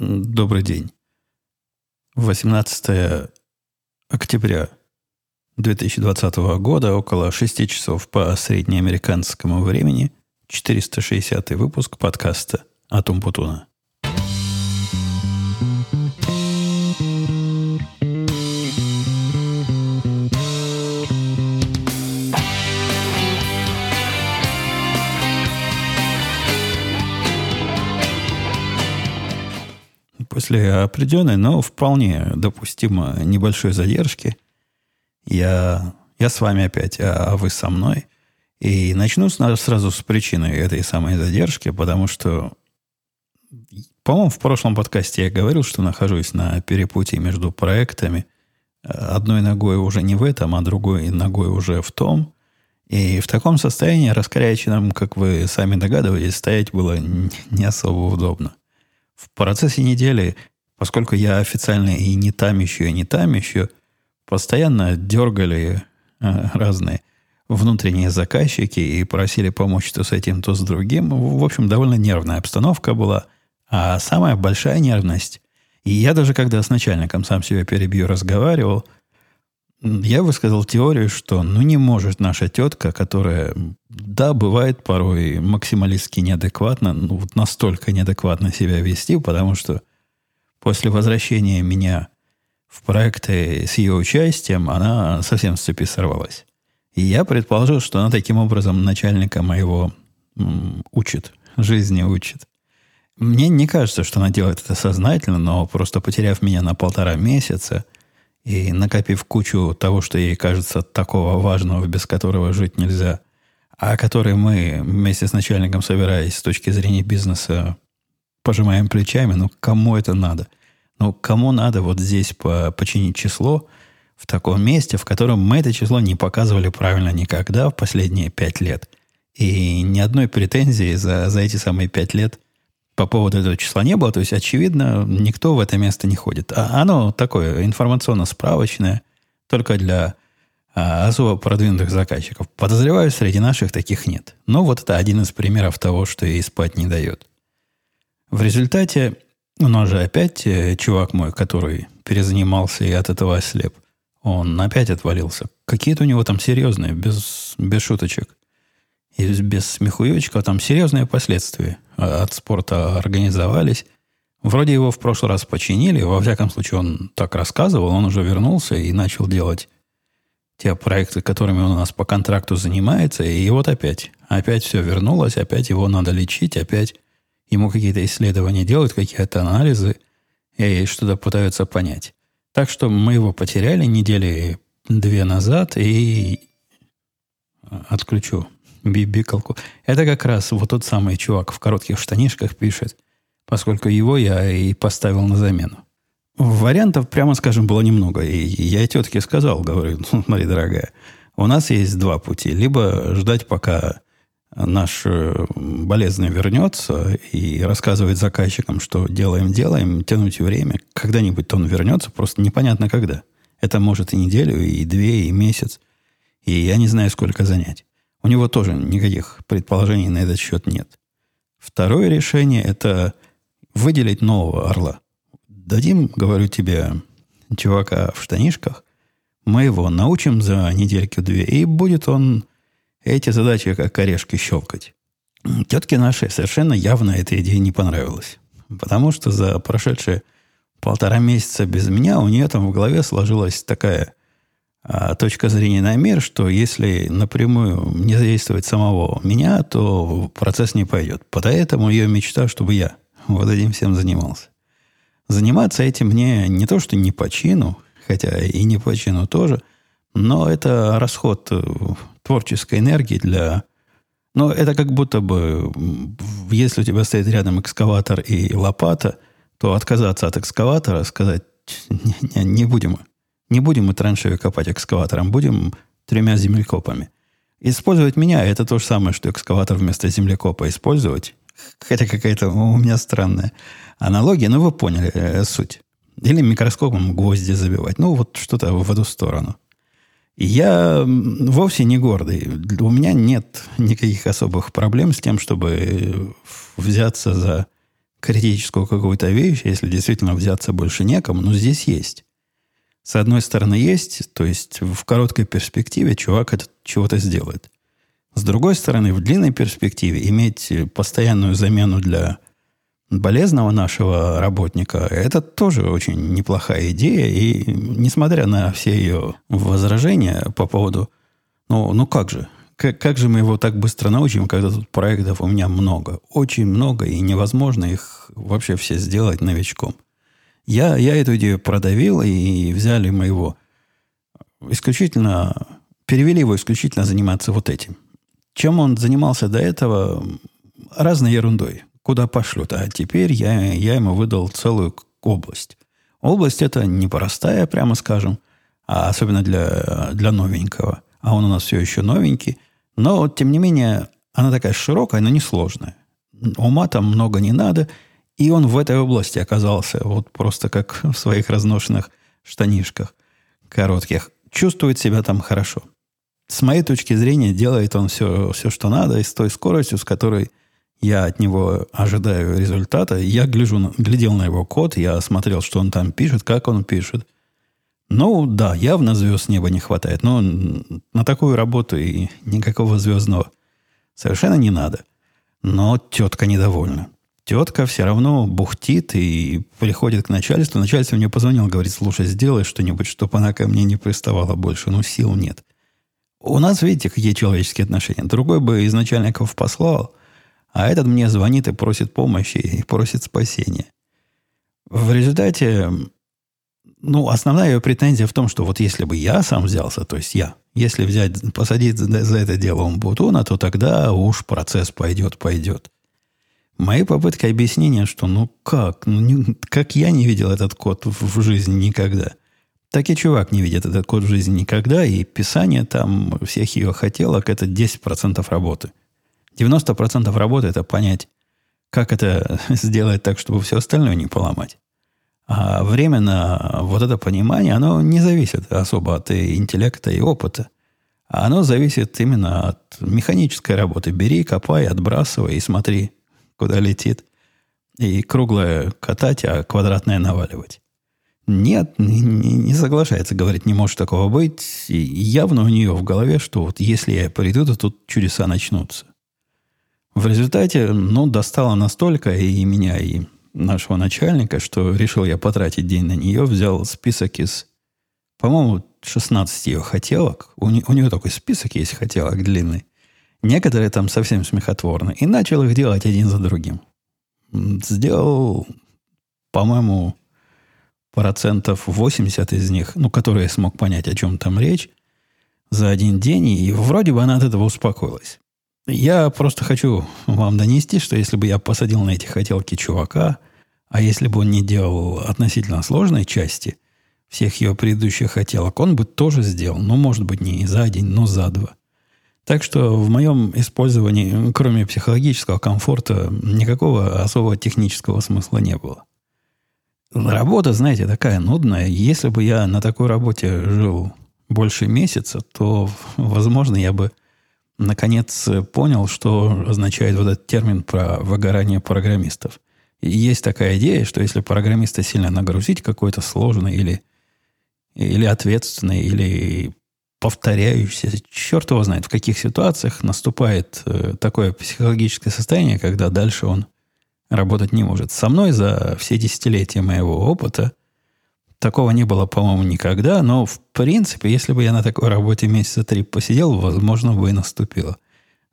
Добрый день. 18 октября 2020 года, около 6 часов по среднеамериканскому времени, 460 выпуск подкаста «Атум Путуна». После определенной, но вполне допустимо небольшой задержки, я, я с вами опять, а, а вы со мной. И начну сразу с причины этой самой задержки, потому что, по-моему, в прошлом подкасте я говорил, что нахожусь на перепутье между проектами. Одной ногой уже не в этом, а другой ногой уже в том. И в таком состоянии раскоряченным, как вы сами догадываетесь, стоять было не особо удобно в процессе недели, поскольку я официально и не там еще, и не там еще, постоянно дергали э, разные внутренние заказчики и просили помочь то с этим, то с другим. В общем, довольно нервная обстановка была. А самая большая нервность, и я даже когда с начальником сам себя перебью разговаривал, я высказал теорию, что ну не может наша тетка, которая, да, бывает порой максималистски неадекватно, ну вот настолько неадекватно себя вести, потому что после возвращения меня в проекты с ее участием, она совсем с цепи сорвалась. И я предположил, что она таким образом начальника моего м, учит, жизни учит. Мне не кажется, что она делает это сознательно, но просто потеряв меня на полтора месяца – и накопив кучу того, что ей кажется такого важного, без которого жить нельзя, а который мы вместе с начальником, собираясь с точки зрения бизнеса, пожимаем плечами, ну, кому это надо? Ну, кому надо вот здесь по, починить число в таком месте, в котором мы это число не показывали правильно никогда в последние пять лет. И ни одной претензии за, за эти самые пять лет по поводу этого числа не было. То есть, очевидно, никто в это место не ходит. А оно такое информационно-справочное, только для а, особо продвинутых заказчиков. Подозреваю, среди наших таких нет. Но вот это один из примеров того, что ей спать не дает. В результате у нас же опять э, чувак мой, который перезанимался и от этого ослеп, он опять отвалился. Какие-то у него там серьезные, без, без шуточек и без смехуечка, там серьезные последствия от спорта организовались. Вроде его в прошлый раз починили, во всяком случае он так рассказывал, он уже вернулся и начал делать те проекты, которыми он у нас по контракту занимается, и вот опять, опять все вернулось, опять его надо лечить, опять ему какие-то исследования делают, какие-то анализы, и что-то пытаются понять. Так что мы его потеряли недели две назад, и отключу бибикалку. Это как раз вот тот самый чувак в коротких штанишках пишет, поскольку его я и поставил на замену. Вариантов, прямо скажем, было немного. И я тетке сказал, говорю, ну, смотри, дорогая, у нас есть два пути. Либо ждать, пока наш э, болезный вернется и рассказывать заказчикам, что делаем, делаем, тянуть время. Когда-нибудь он вернется, просто непонятно когда. Это может и неделю, и две, и месяц. И я не знаю, сколько занять. У него тоже никаких предположений на этот счет нет. Второе решение – это выделить нового орла. Дадим, говорю тебе, чувака в штанишках, мы его научим за недельку-две, и будет он эти задачи как орешки щелкать. Тетке нашей совершенно явно эта идея не понравилась. Потому что за прошедшие полтора месяца без меня у нее там в голове сложилась такая а, точка зрения на мир, что если напрямую не задействовать самого меня, то процесс не пойдет. Поэтому ее мечта, чтобы я вот этим всем занимался. Заниматься этим мне не то, что не по чину, хотя и не по чину тоже, но это расход э, творческой энергии для... Ну, это как будто бы, если у тебя стоит рядом экскаватор и лопата, то отказаться от экскаватора, сказать, не, не, не будем не будем мы траншею копать экскаватором, будем тремя землекопами. Использовать меня – это то же самое, что экскаватор вместо землекопа использовать. Хотя какая-то у меня странная аналогия, но вы поняли э, суть. Или микроскопом гвозди забивать. Ну, вот что-то в эту сторону. Я вовсе не гордый. У меня нет никаких особых проблем с тем, чтобы взяться за критическую какую-то вещь, если действительно взяться больше некому, но здесь есть. С одной стороны есть, то есть в короткой перспективе чувак это чего-то сделает. С другой стороны, в длинной перспективе иметь постоянную замену для болезного нашего работника, это тоже очень неплохая идея. И несмотря на все ее возражения по поводу, ну, ну как же, как, как же мы его так быстро научим, когда тут проектов у меня много? Очень много, и невозможно их вообще все сделать новичком. Я, я эту идею продавил, и взяли моего исключительно, перевели его исключительно заниматься вот этим. Чем он занимался до этого? Разной ерундой куда пошлют. А теперь я, я ему выдал целую область. Область это непростая, прямо скажем, а особенно для, для новенького. А он у нас все еще новенький. Но, тем не менее, она такая широкая, но сложная. Ума там много не надо. И он в этой области оказался вот просто как в своих разношенных штанишках коротких. Чувствует себя там хорошо. С моей точки зрения, делает он все, все что надо, и с той скоростью, с которой я от него ожидаю результата. Я гляжу, глядел на его код, я смотрел, что он там пишет, как он пишет. Ну, да, явно звезд неба не хватает, но на такую работу и никакого звездного совершенно не надо. Но тетка недовольна. Тетка все равно бухтит и приходит к начальству. Начальство мне позвонил, говорит, слушай, сделай что-нибудь, чтобы она ко мне не приставала больше. Ну, сил нет. У нас, видите, какие человеческие отношения. Другой бы из начальников послал, а этот мне звонит и просит помощи, и просит спасения. В результате, ну, основная ее претензия в том, что вот если бы я сам взялся, то есть я, если взять, посадить за, за это дело Умбутуна, то тогда уж процесс пойдет, пойдет. Мои попытки объяснения, что ну как, ну не, как я не видел этот код в, в жизни никогда, так и чувак не видит этот код в жизни никогда, и писание там всех ее хотелок – это 10% работы – 90% работы – это понять, как это сделать так, чтобы все остальное не поломать. А время на вот это понимание, оно не зависит особо от интеллекта и опыта. Оно зависит именно от механической работы. Бери, копай, отбрасывай и смотри, куда летит. И круглое катать, а квадратное наваливать. Нет, не, не соглашается, говорит, не может такого быть. И явно у нее в голове, что вот если я приду, то тут чудеса начнутся. В результате, ну, достало настолько и меня, и нашего начальника, что решил я потратить день на нее, взял список из, по-моему, 16 ее хотелок. У, не, у нее такой список есть хотелок длинный. Некоторые там совсем смехотворны. И начал их делать один за другим. Сделал, по-моему, процентов 80 из них, ну, которые я смог понять, о чем там речь, за один день, и вроде бы она от этого успокоилась. Я просто хочу вам донести, что если бы я посадил на эти хотелки чувака, а если бы он не делал относительно сложной части всех ее предыдущих хотелок, он бы тоже сделал. Ну, может быть, не за день, но за два. Так что в моем использовании, кроме психологического комфорта, никакого особого технического смысла не было. Работа, знаете, такая нудная. Если бы я на такой работе жил больше месяца, то, возможно, я бы наконец понял, что означает вот этот термин про выгорание программистов. И есть такая идея, что если программиста сильно нагрузить какой-то сложный или, или ответственный, или повторяющийся, черт его знает, в каких ситуациях наступает э, такое психологическое состояние, когда дальше он работать не может. Со мной за все десятилетия моего опыта Такого не было, по-моему, никогда, но, в принципе, если бы я на такой работе месяца три посидел, возможно, бы и наступило.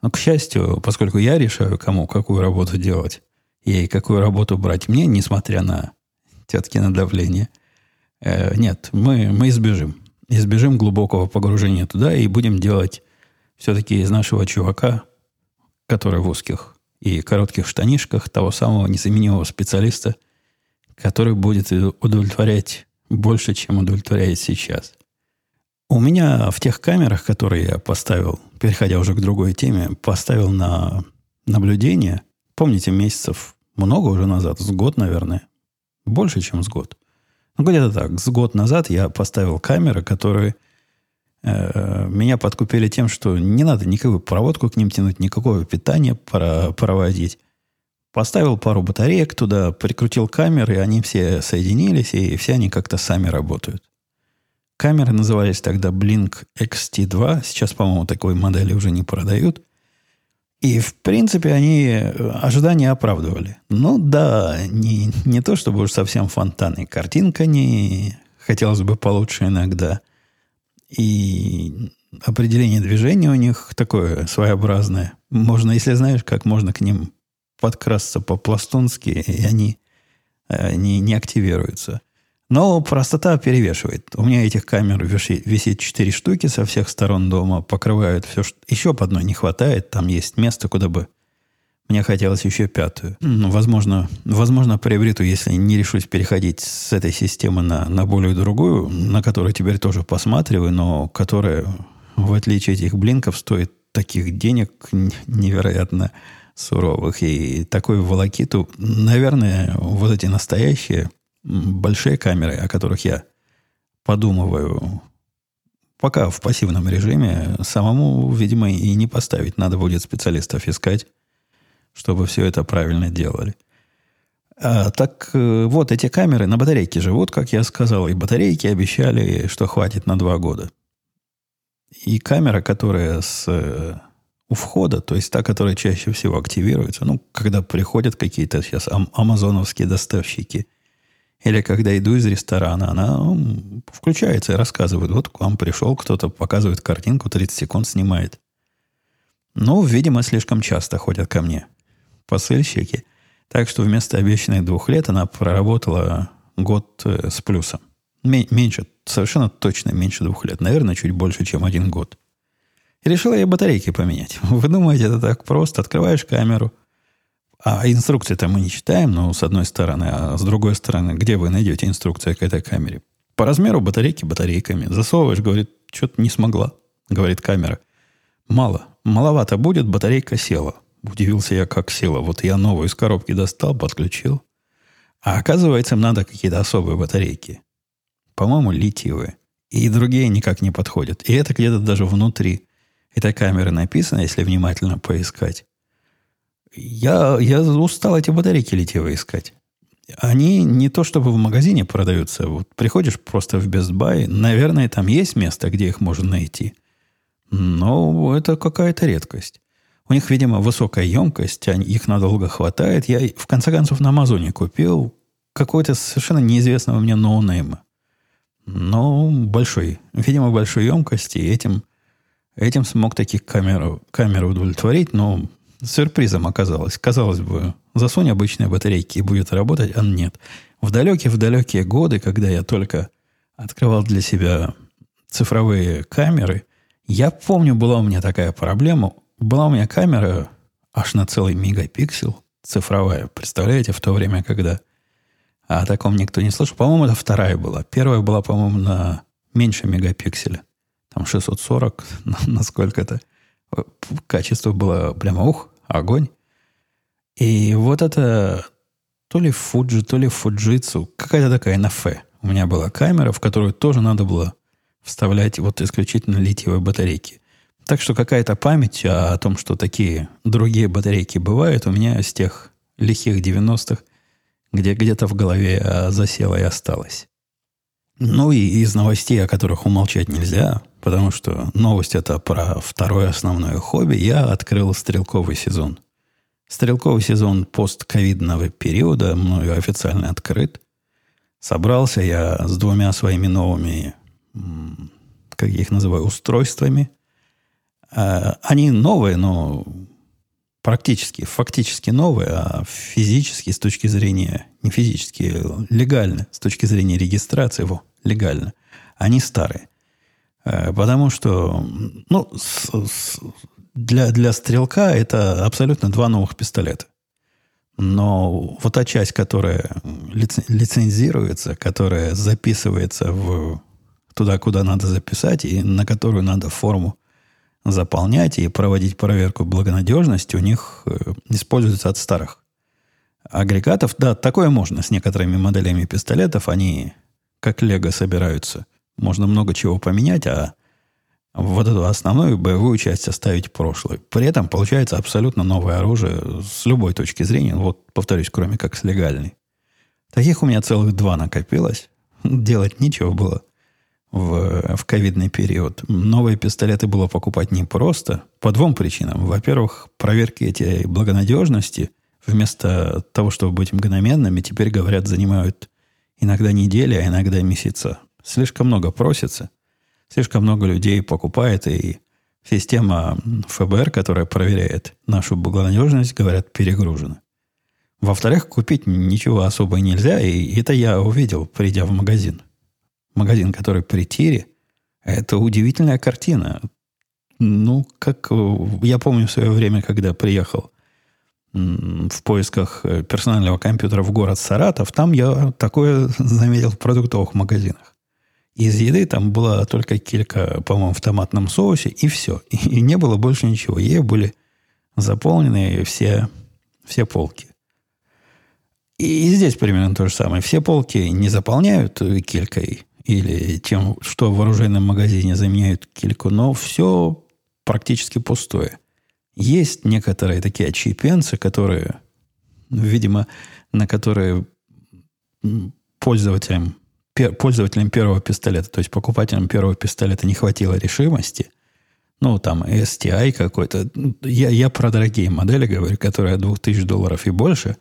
Но, к счастью, поскольку я решаю, кому какую работу делать, и какую работу брать мне, несмотря на теткино давление, э, нет, мы, мы избежим. Избежим глубокого погружения туда и будем делать все-таки из нашего чувака, который в узких и коротких штанишках, того самого незаменимого специалиста, который будет удовлетворять больше, чем удовлетворяет сейчас. У меня в тех камерах, которые я поставил, переходя уже к другой теме, поставил на наблюдение, помните, месяцев много уже назад, с год, наверное, больше, чем с год. Ну, где-то так, с год назад я поставил камеры, которые э, меня подкупили тем, что не надо никакую проводку к ним тянуть, никакого питания проводить. Поставил пару батареек туда, прикрутил камеры, они все соединились, и все они как-то сами работают. Камеры назывались тогда Blink XT2. Сейчас, по-моему, такой модели уже не продают. И, в принципе, они ожидания оправдывали. Ну да, не, не то чтобы уж совсем фонтаны. Картинка не хотелось бы получше иногда. И определение движения у них такое своеобразное. Можно, если знаешь, как можно к ним подкрасться по-пластунски, и они э, не, не активируются. Но простота перевешивает. У меня этих камер висит, висит 4 штуки со всех сторон дома, покрывают все. Что... Еще по одной не хватает. Там есть место, куда бы мне хотелось еще пятую. Ну, возможно, возможно, приобрету, если не решусь переходить с этой системы на, на более другую, на которую теперь тоже посматриваю, но которая, в отличие от этих блинков, стоит таких денег невероятно суровых. И такой волокиту, наверное, вот эти настоящие большие камеры, о которых я подумываю, пока в пассивном режиме, самому, видимо, и не поставить. Надо будет специалистов искать, чтобы все это правильно делали. А, так э, вот, эти камеры на батарейке живут, как я сказал, и батарейки обещали, что хватит на два года. И камера, которая с э, у входа, то есть та, которая чаще всего активируется, ну, когда приходят какие-то сейчас ам- амазоновские доставщики, или когда иду из ресторана, она включается и рассказывает, вот к вам пришел кто-то, показывает картинку, 30 секунд снимает. Ну, видимо, слишком часто ходят ко мне посыльщики. Так что вместо обещанных двух лет она проработала год э, с плюсом. Меньше, совершенно точно меньше двух лет. Наверное, чуть больше, чем один год. И решила я батарейки поменять. Вы думаете, это так просто? Открываешь камеру. А инструкции-то мы не читаем, но с одной стороны. А с другой стороны, где вы найдете инструкцию к этой камере? По размеру батарейки батарейками. Засовываешь, говорит, что-то не смогла, говорит камера. Мало. Маловато будет, батарейка села. Удивился я, как села. Вот я новую из коробки достал, подключил. А оказывается, им надо какие-то особые батарейки. По-моему, литиевые. И другие никак не подходят. И это где-то даже внутри этой камеры написано, если внимательно поискать. Я, я устал эти батарейки литиевые искать. Они не то чтобы в магазине продаются. Вот приходишь просто в Best Buy, наверное, там есть место, где их можно найти. Но это какая-то редкость. У них, видимо, высокая емкость, они, их надолго хватает. Я, в конце концов, на Амазоне купил какой-то совершенно неизвестного мне ноунейма. Но большой, видимо, большой емкости. И этим, этим смог таких камер, камер удовлетворить, но сюрпризом оказалось. Казалось бы, засунь обычные батарейки и будет работать, а нет. В далекие-в далекие годы, когда я только открывал для себя цифровые камеры, я помню, была у меня такая проблема – была у меня камера аж на целый мегапиксел цифровая. Представляете, в то время, когда о таком никто не слышал. По-моему, это вторая была. Первая была, по-моему, на меньше мегапикселя. Там 640, насколько это качество было прямо ух, огонь. И вот это то ли Fuji, то ли Fujitsu, какая-то такая на Ф. У меня была камера, в которую тоже надо было вставлять вот исключительно литиевые батарейки. Так что какая-то память о том, что такие другие батарейки бывают, у меня с тех лихих 90-х, где где-то в голове а, засела и осталась. Ну и из новостей, о которых умолчать нельзя, потому что новость это про второе основное хобби, я открыл стрелковый сезон. Стрелковый сезон постковидного периода мною официально открыт. Собрался я с двумя своими новыми, как я их называю, устройствами – Э, они новые, но практически, фактически новые, а физически с точки зрения, не физически, легально, с точки зрения регистрации его, легально, они старые. Э, потому что, ну, с, с, для, для стрелка это абсолютно два новых пистолета. Но вот та часть, которая лицензируется, которая записывается в, туда, куда надо записать, и на которую надо форму заполнять и проводить проверку благонадежности у них э, используется от старых агрегатов. Да, такое можно с некоторыми моделями пистолетов. Они как лего собираются. Можно много чего поменять, а вот эту основную боевую часть оставить прошлой. При этом получается абсолютно новое оружие с любой точки зрения. Вот, повторюсь, кроме как с легальной. Таких у меня целых два накопилось. Делать нечего было в, в ковидный период. Новые пистолеты было покупать непросто по двум причинам. Во-первых, проверки эти благонадежности вместо того, чтобы быть мгновенными, теперь, говорят, занимают иногда недели, а иногда месяца. Слишком много просится, слишком много людей покупает, и система ФБР, которая проверяет нашу благонадежность, говорят, перегружена. Во-вторых, купить ничего особо нельзя, и это я увидел, придя в магазин. Магазин, который при тире, это удивительная картина. Ну, как я помню в свое время, когда приехал в поисках э, персонального компьютера в город Саратов, там я такое заметил в продуктовых магазинах. Из еды там была только килька, по-моему, в томатном соусе, и все. И не было больше ничего. Ей были заполнены все, все полки. И здесь примерно то же самое. Все полки не заполняют килькой или тем, что в оружейном магазине заменяют кильку, но все практически пустое. Есть некоторые такие отщепенцы, которые, видимо, на которые пользователям, пользователям первого пистолета, то есть покупателям первого пистолета не хватило решимости, ну, там, STI какой-то. Я, я про дорогие модели говорю, которые от 2000 долларов и больше.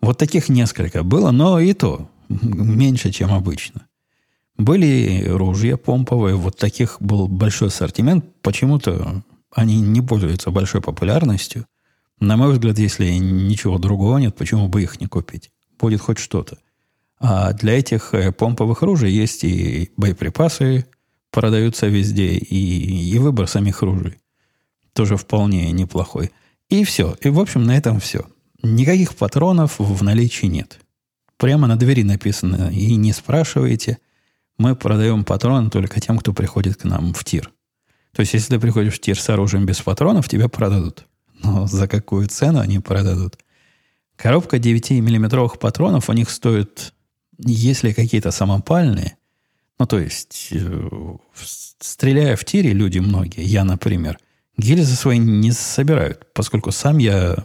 Вот таких несколько было, но и то меньше, чем обычно. Были ружья помповые, вот таких был большой ассортимент. Почему-то они не пользуются большой популярностью. На мой взгляд, если ничего другого нет, почему бы их не купить? Будет хоть что-то. А для этих э, помповых ружей есть и боеприпасы, продаются везде, и, и выбор самих ружей тоже вполне неплохой. И все. И, в общем, на этом все. Никаких патронов в наличии нет. Прямо на двери написано, и не спрашивайте, мы продаем патроны только тем, кто приходит к нам в тир. То есть, если ты приходишь в тир с оружием без патронов, тебя продадут. Но за какую цену они продадут? Коробка 9-миллиметровых патронов у них стоит, если какие-то самопальные, ну, то есть, э, стреляя в тире, люди многие, я, например, гильзы свои не собирают, поскольку сам я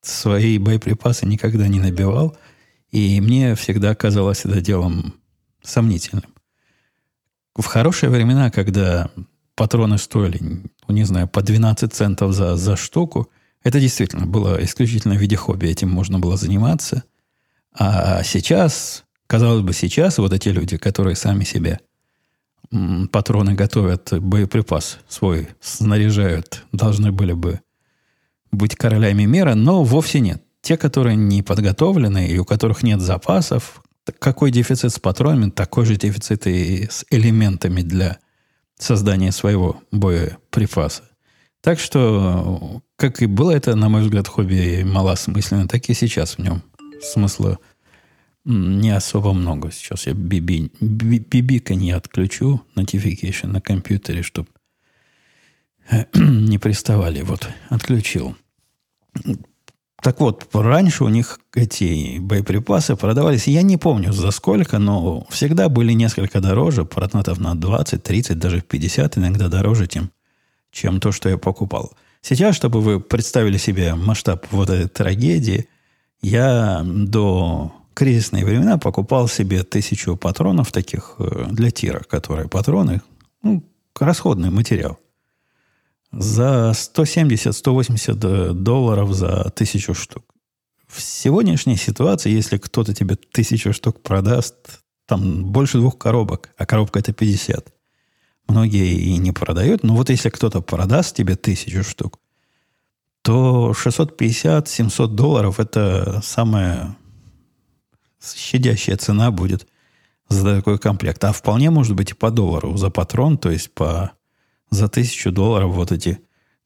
свои боеприпасы никогда не набивал, и мне всегда казалось это делом сомнительным. В хорошие времена, когда патроны стоили, ну, не знаю, по 12 центов за, за штуку. Это действительно было исключительно в виде хобби. Этим можно было заниматься. А сейчас, казалось бы, сейчас вот эти люди, которые сами себе патроны готовят, боеприпас свой снаряжают, должны были бы быть королями мира, но вовсе нет. Те, которые не подготовлены и у которых нет запасов, какой дефицит с патронами, такой же дефицит и с элементами для создания своего боеприпаса. Так что, как и было это, на мой взгляд, хобби малосмысленно, так и сейчас в нем смысла не особо много. Сейчас я биби, бибика не отключу, notification на компьютере, чтобы не приставали. Вот, отключил. Так вот, раньше у них эти боеприпасы продавались, я не помню за сколько, но всегда были несколько дороже, процентов на 20, 30, даже 50, иногда дороже, чем, чем то, что я покупал. Сейчас, чтобы вы представили себе масштаб вот этой трагедии, я до кризисные времена покупал себе тысячу патронов таких э, для тира, которые патроны, ну, расходный материал – за 170-180 э, долларов за тысячу штук. В сегодняшней ситуации, если кто-то тебе тысячу штук продаст, там больше двух коробок, а коробка это 50. Многие и не продают, но вот если кто-то продаст тебе тысячу штук, то 650-700 долларов это самая щадящая цена будет за такой комплект. А вполне может быть и по доллару за патрон, то есть по за тысячу долларов вот эти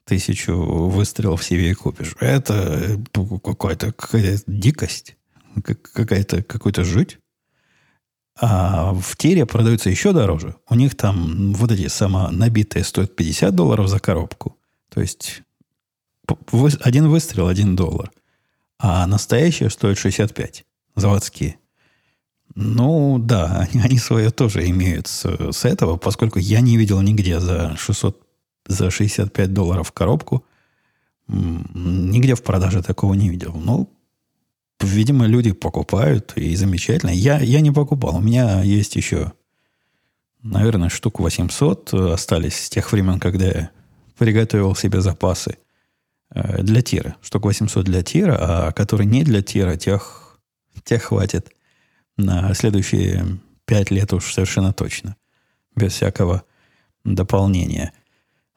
тысячу выстрелов себе купишь. Это э, какая-то какая дикость, какая-то какой-то жуть. А в тире продаются еще дороже. У них там вот эти самонабитые стоят 50 долларов за коробку. То есть один выстрел, один доллар. А настоящие стоят 65. Заводские. Ну, да, они, свое тоже имеют с, с этого, поскольку я не видел нигде за 600 за 65 долларов коробку. Нигде в продаже такого не видел. Ну, видимо, люди покупают, и замечательно. Я, я не покупал. У меня есть еще, наверное, штук 800 остались с тех времен, когда я приготовил себе запасы э, для тира. Штук 800 для тира, а которые не для тира, тех, тех хватит на следующие 5 лет уж совершенно точно. Без всякого дополнения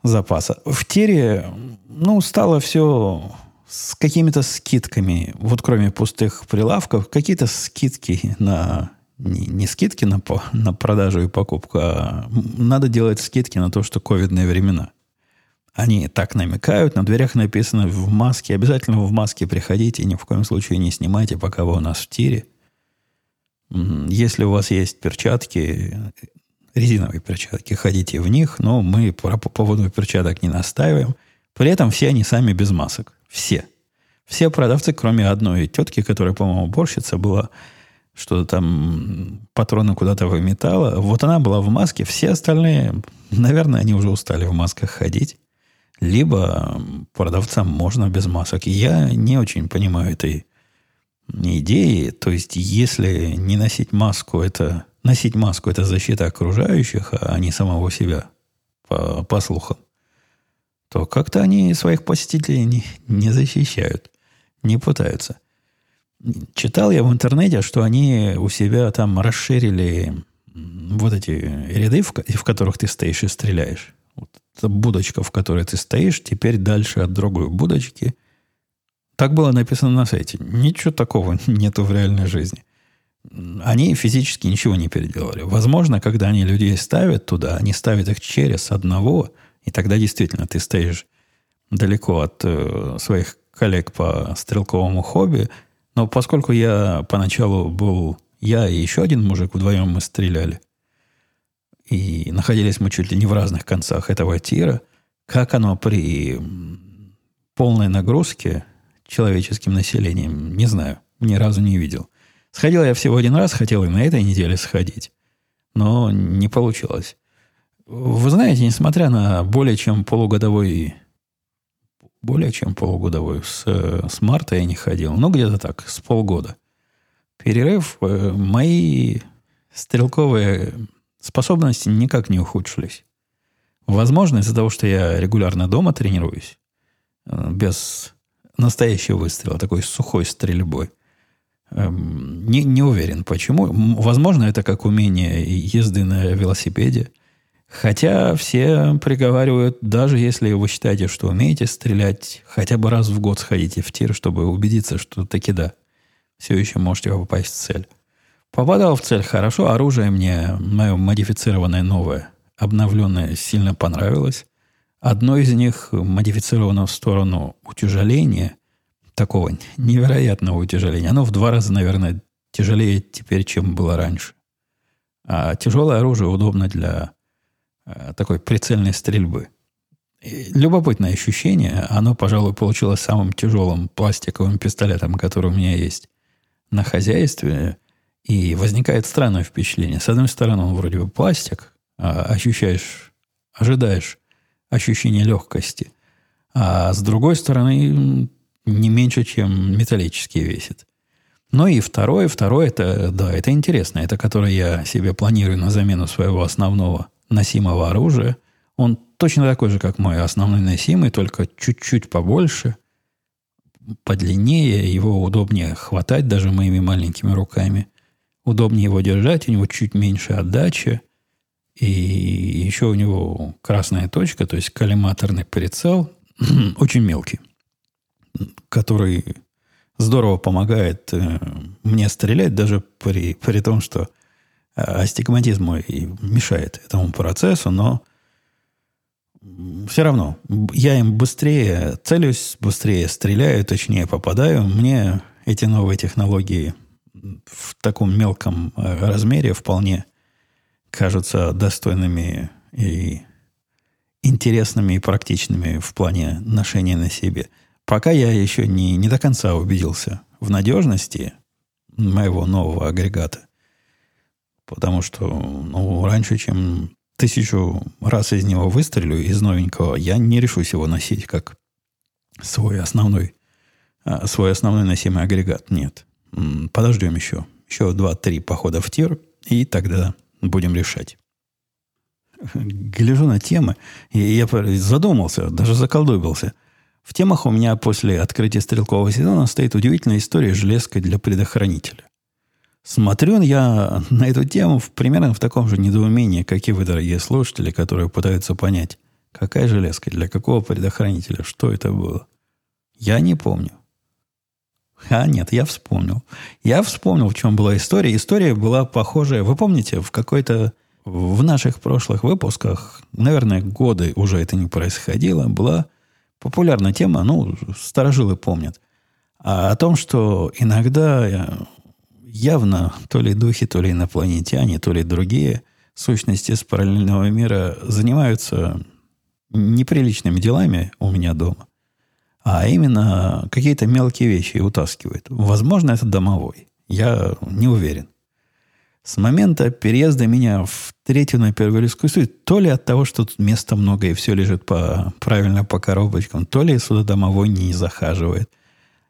запаса. В тире, ну, стало все с какими-то скидками. Вот кроме пустых прилавков, какие-то скидки на... Не, не скидки на, на продажу и покупку, а надо делать скидки на то, что ковидные времена. Они так намекают, на дверях написано в маске. Обязательно в маске приходите, ни в коем случае не снимайте, пока вы у нас в тире. Если у вас есть перчатки, резиновые перчатки, ходите в них, но мы по поводу перчаток не настаиваем. При этом все они сами без масок. Все. Все продавцы, кроме одной тетки, которая, по-моему, уборщица была, что-то там патроны куда-то выметала. Вот она была в маске. Все остальные, наверное, они уже устали в масках ходить. Либо продавцам можно без масок. я не очень понимаю этой идеи. То есть, если не носить маску, это носить маску это защита окружающих, а не самого себя, по, по слухам, то как-то они своих посетителей не, не защищают, не пытаются. Читал я в интернете, что они у себя там расширили вот эти ряды, в, в которых ты стоишь и стреляешь. Вот эта будочка, в которой ты стоишь, теперь дальше от другой будочки – так было написано на сайте. Ничего такого нету в реальной жизни. Они физически ничего не переделали. Возможно, когда они людей ставят туда, они ставят их через одного, и тогда действительно ты стоишь далеко от э, своих коллег по стрелковому хобби. Но поскольку я поначалу был, я и еще один мужик, вдвоем мы стреляли, и находились мы чуть ли не в разных концах этого тира, как оно при полной нагрузке человеческим населением. Не знаю, ни разу не видел. Сходил я всего один раз, хотел и на этой неделе сходить, но не получилось. Вы знаете, несмотря на более чем полугодовой более чем полугодовой. С, с марта я не ходил. Ну, где-то так, с полгода. Перерыв. Э, мои стрелковые способности никак не ухудшились. Возможно, из-за того, что я регулярно дома тренируюсь, э, без настоящий выстрел, такой сухой стрельбой. Эм, не, не уверен, почему. Возможно, это как умение езды на велосипеде. Хотя все приговаривают, даже если вы считаете, что умеете стрелять, хотя бы раз в год сходите в тир, чтобы убедиться, что таки да, все еще можете попасть в цель. Попадал в цель хорошо, оружие мне, мое модифицированное новое, обновленное, сильно понравилось. Одно из них модифицировано в сторону утяжеления, такого невероятного утяжеления. Оно в два раза, наверное, тяжелее теперь, чем было раньше. А тяжелое оружие удобно для э, такой прицельной стрельбы. И любопытное ощущение. Оно, пожалуй, получилось самым тяжелым пластиковым пистолетом, который у меня есть на хозяйстве. И возникает странное впечатление. С одной стороны, он вроде бы пластик, а ощущаешь, ожидаешь ощущение легкости. А с другой стороны, не меньше, чем металлический весит. Ну и второе, второе, это, да, это интересно. Это которое я себе планирую на замену своего основного носимого оружия. Он точно такой же, как мой основной носимый, только чуть-чуть побольше, подлиннее, его удобнее хватать даже моими маленькими руками. Удобнее его держать, у него чуть меньше отдачи. И еще у него красная точка, то есть коллиматорный прицел, очень мелкий, который здорово помогает э, мне стрелять, даже при, при том, что э, астигматизм мой мешает этому процессу, но все равно я им быстрее целюсь, быстрее стреляю, точнее попадаю. Мне эти новые технологии в таком мелком э, размере вполне кажутся достойными и интересными и практичными в плане ношения на себе. Пока я еще не, не до конца убедился в надежности моего нового агрегата. Потому что ну, раньше, чем тысячу раз из него выстрелю, из новенького, я не решусь его носить как свой основной, а, свой основной носимый агрегат. Нет. Подождем еще. Еще два-три похода в тир, и тогда будем решать. Гляжу на темы, и я задумался, даже заколдобился. В темах у меня после открытия стрелкового сезона стоит удивительная история железкой для предохранителя. Смотрю я на эту тему в, примерно в таком же недоумении, как и вы, дорогие слушатели, которые пытаются понять, какая железка, для какого предохранителя, что это было. Я не помню. А, нет, я вспомнил. Я вспомнил, в чем была история. История была похожая. Вы помните, в какой-то в наших прошлых выпусках, наверное, годы уже это не происходило, была популярная тема, ну, старожилы помнят, а о том, что иногда явно то ли духи, то ли инопланетяне, то ли другие сущности из параллельного мира занимаются неприличными делами у меня дома, а именно какие-то мелкие вещи утаскивают. Возможно, это домовой. Я не уверен. С момента переезда меня в третью на первую людскую студию, то ли от того, что тут места много и все лежит по, правильно по коробочкам, то ли сюда домовой не захаживает,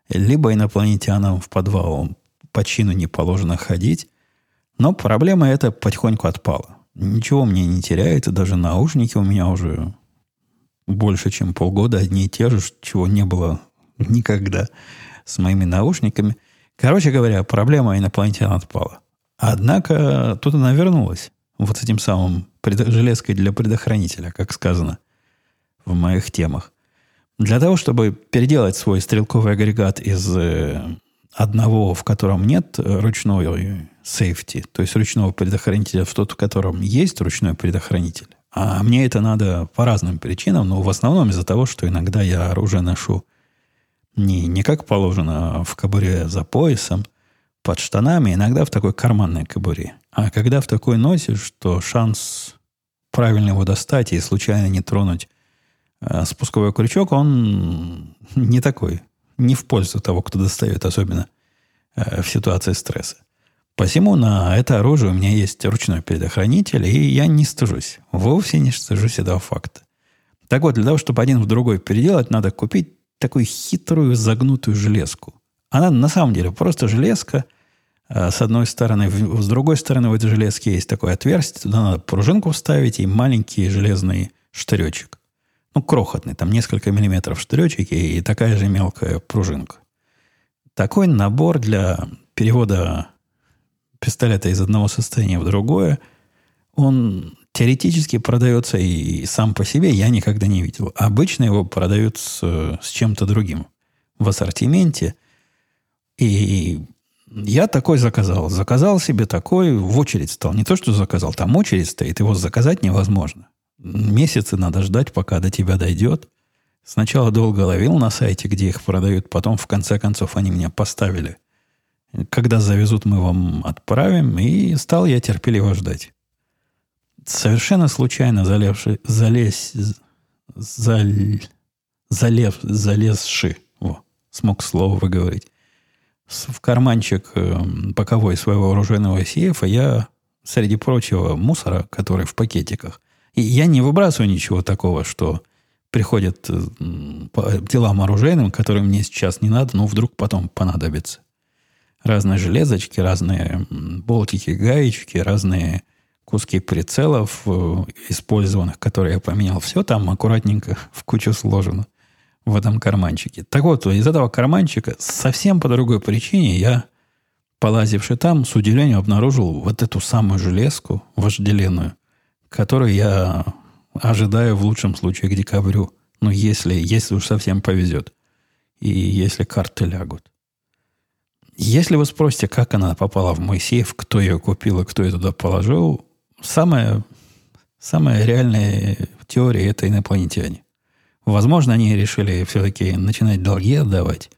либо инопланетянам в подвал по чину не положено ходить. Но проблема эта потихоньку отпала. Ничего мне не теряется, даже наушники у меня уже больше, чем полгода одни и те же, чего не было никогда с моими наушниками. Короче говоря, проблема инопланетян отпала. Однако тут она вернулась. Вот с этим самым железкой для предохранителя, как сказано в моих темах. Для того, чтобы переделать свой стрелковый агрегат из э, одного, в котором нет ручной сейфти, то есть ручного предохранителя, в тот, в котором есть ручной предохранитель. А мне это надо по разным причинам, но в основном из-за того, что иногда я оружие ношу не, не как положено в кобуре за поясом, под штанами, иногда в такой карманной кобуре. А когда в такой носишь, то шанс правильно его достать и случайно не тронуть э, спусковой крючок, он не такой не в пользу того, кто достает, особенно э, в ситуации стресса. Посему на это оружие у меня есть ручной предохранитель, и я не стыжусь. Вовсе не стыжусь этого факта. Так вот, для того, чтобы один в другой переделать, надо купить такую хитрую загнутую железку. Она на самом деле просто железка. Э, с одной стороны, с другой стороны, в этой железке есть такое отверстие. Туда надо пружинку вставить и маленький железный штыречек ну, крохотный, там несколько миллиметров штречики и такая же мелкая пружинка. Такой набор для перевода пистолета из одного состояния в другое, он теоретически продается и сам по себе я никогда не видел. Обычно его продают с, с чем-то другим в ассортименте. И я такой заказал. Заказал себе такой, в очередь стал. Не то, что заказал, там очередь стоит, его заказать невозможно месяцы надо ждать, пока до тебя дойдет. Сначала долго ловил на сайте, где их продают, потом в конце концов они меня поставили. Когда завезут, мы вам отправим, и стал я терпеливо ждать. Совершенно случайно залезший, залез, заль, залез, залезши, о, смог слово выговорить, в карманчик э, боковой своего оружейного сейфа я, среди прочего мусора, который в пакетиках, и я не выбрасываю ничего такого, что приходят э, по делам оружейным, которые мне сейчас не надо, но вдруг потом понадобится. Разные железочки, разные болтики, гаечки, разные куски прицелов э, использованных, которые я поменял. Все там аккуратненько в кучу сложено в этом карманчике. Так вот, из этого карманчика совсем по другой причине я, полазивший там, с удивлением обнаружил вот эту самую железку вожделенную, который я ожидаю в лучшем случае к декабрю. Ну, если, если уж совсем повезет. И если карты лягут. Если вы спросите, как она попала в мой сейф, кто ее купил и кто ее туда положил, самая, самая реальная теория – это инопланетяне. Возможно, они решили все-таки начинать долги отдавать.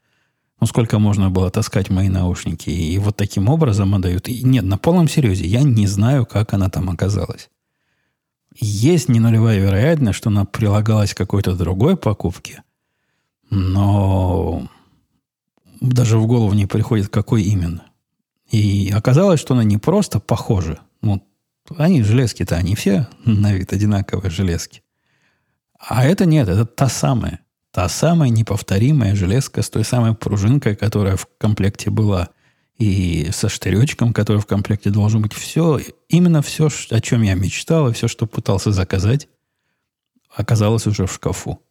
Ну, сколько можно было таскать мои наушники. И вот таким образом отдают. И нет, на полном серьезе, я не знаю, как она там оказалась. Есть не нулевая вероятность, что она прилагалась к какой-то другой покупке, но даже в голову не приходит, какой именно. И оказалось, что она не просто похожа, ну, они железки-то, они все на вид одинаковые железки. А это нет, это та самая. Та самая неповторимая железка с той самой пружинкой, которая в комплекте была, и со штыречком, который в комплекте должен быть. Все, именно все, о чем я мечтал, и все, что пытался заказать, оказалось уже в шкафу.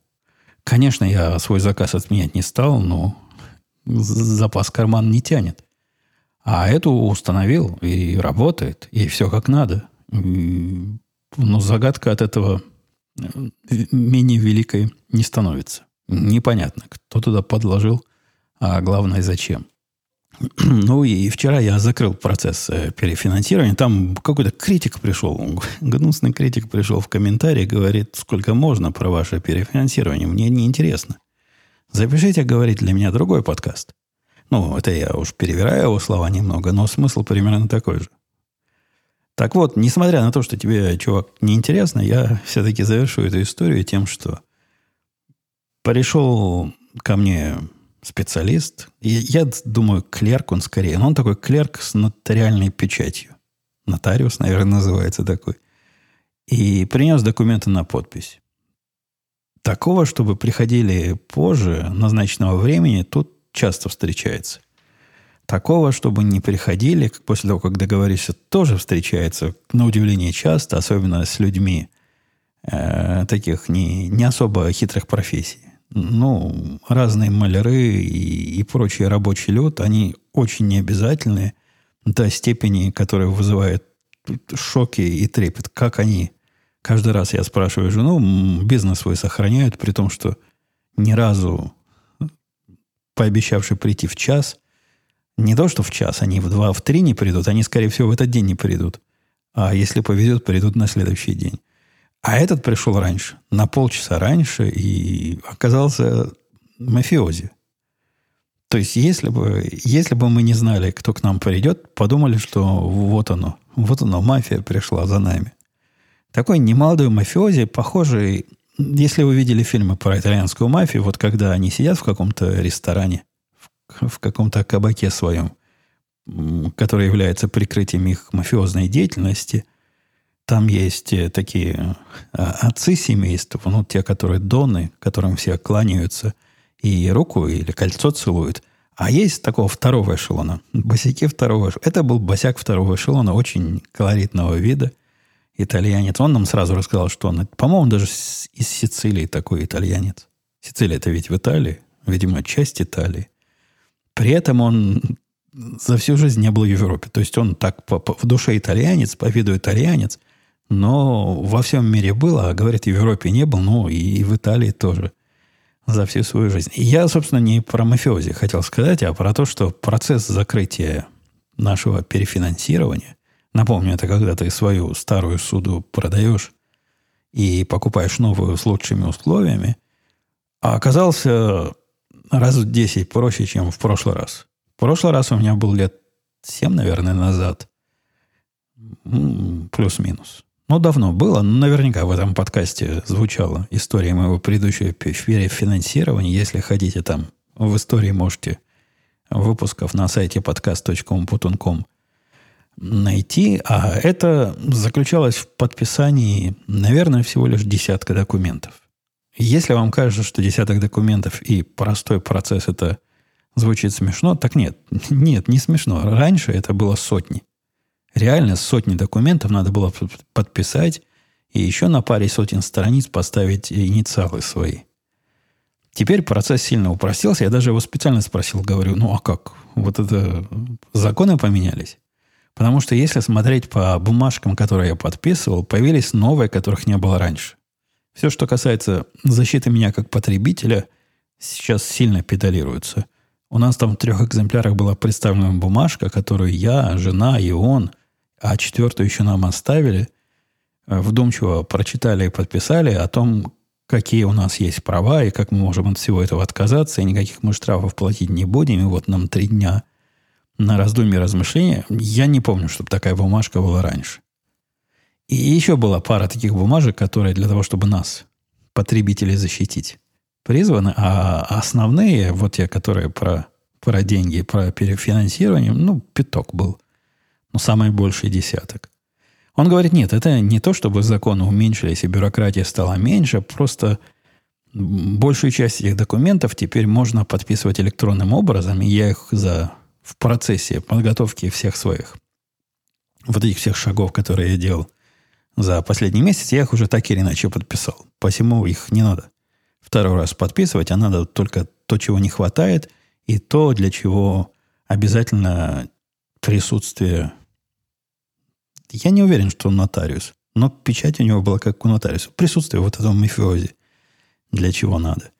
Конечно, я свой заказ отменять не стал, но запас карман не тянет. А эту установил, и работает, и все как надо. Но загадка от этого э, менее великой не становится. Непонятно, кто туда подложил, а главное, зачем. Ну и вчера я закрыл процесс э, перефинансирования. Там какой-то критик пришел, гнусный критик пришел в комментарии, говорит, сколько можно про ваше перефинансирование. Мне не интересно. Запишите, говорит, для меня другой подкаст. Ну, это я уж перевираю его слова немного, но смысл примерно такой же. Так вот, несмотря на то, что тебе, чувак, неинтересно, я все-таки завершу эту историю тем, что пришел ко мне специалист. И я думаю, клерк он скорее. Но он такой клерк с нотариальной печатью. Нотариус, наверное, называется такой. И принес документы на подпись. Такого, чтобы приходили позже назначенного времени, тут часто встречается. Такого, чтобы не приходили, после того, как договоришься, тоже встречается, на удивление часто, особенно с людьми э, таких не, не особо хитрых профессий ну, разные маляры и, и прочий рабочий люд, они очень необязательные до степени, которая вызывает шоки и трепет. Как они, каждый раз я спрашиваю жену, бизнес свой сохраняют, при том, что ни разу пообещавший прийти в час, не то, что в час, они в два, в три не придут, они, скорее всего, в этот день не придут. А если повезет, придут на следующий день. А этот пришел раньше, на полчаса раньше, и оказался мафиози. То есть, если бы, если бы мы не знали, кто к нам придет, подумали, что вот оно, вот оно, мафия пришла за нами. Такой немолодой мафиози, похожий, если вы видели фильмы про итальянскую мафию, вот когда они сидят в каком-то ресторане, в, в каком-то кабаке своем, который является прикрытием их мафиозной деятельности, там есть э, такие а, отцы семейства, ну, те, которые доны, которым все кланяются и руку или кольцо целуют. А есть такого второго эшелона. Босяки второго эшелона. Это был босяк второго эшелона, очень колоритного вида. Итальянец. Он нам сразу рассказал, что он, по-моему, даже из Сицилии такой итальянец. Сицилия это ведь в Италии. Видимо, часть Италии. При этом он за всю жизнь не был в Европе. То есть он так по, по, в душе итальянец, по виду итальянец – но во всем мире было, а, говорит, в Европе не был, ну и в Италии тоже за всю свою жизнь. И я, собственно, не про мафиози хотел сказать, а про то, что процесс закрытия нашего перефинансирования, напомню, это когда ты свою старую суду продаешь и покупаешь новую с лучшими условиями, а оказался раз в 10 проще, чем в прошлый раз. В прошлый раз у меня был лет 7, наверное, назад. Плюс-минус. Ну, давно было, но наверняка в этом подкасте звучала история моего предыдущего финансирования. Если хотите там, в истории можете выпусков на сайте podcast.com найти. А это заключалось в подписании, наверное, всего лишь десятка документов. Если вам кажется, что десяток документов и простой процесс это звучит смешно, так нет. Нет, не смешно. Раньше это было сотни. Реально сотни документов надо было подписать и еще на паре сотен страниц поставить инициалы свои. Теперь процесс сильно упростился. Я даже его специально спросил, говорю, ну а как? Вот это законы поменялись? Потому что если смотреть по бумажкам, которые я подписывал, появились новые, которых не было раньше. Все, что касается защиты меня как потребителя, сейчас сильно педалируется. У нас там в трех экземплярах была представлена бумажка, которую я, жена и он а четвертую еще нам оставили, э, вдумчиво прочитали и подписали о том, какие у нас есть права и как мы можем от всего этого отказаться, и никаких мы штрафов платить не будем, и вот нам три дня на раздумье размышления. Я не помню, чтобы такая бумажка была раньше. И еще была пара таких бумажек, которые для того, чтобы нас, потребителей, защитить, призваны, а основные, вот те, которые про, про деньги, про перефинансирование, ну, пяток был – ну, самый больший десяток. Он говорит, нет, это не то, чтобы законы уменьшились и бюрократия стала меньше, просто большую часть этих документов теперь можно подписывать электронным образом, и я их за, в процессе подготовки всех своих, вот этих всех шагов, которые я делал за последний месяц, я их уже так или иначе подписал. Посему их не надо второй раз подписывать, а надо только то, чего не хватает, и то, для чего обязательно присутствие... Я не уверен, что он нотариус, но печать у него была как у нотариуса. Присутствие вот этого мафиози. Для чего надо.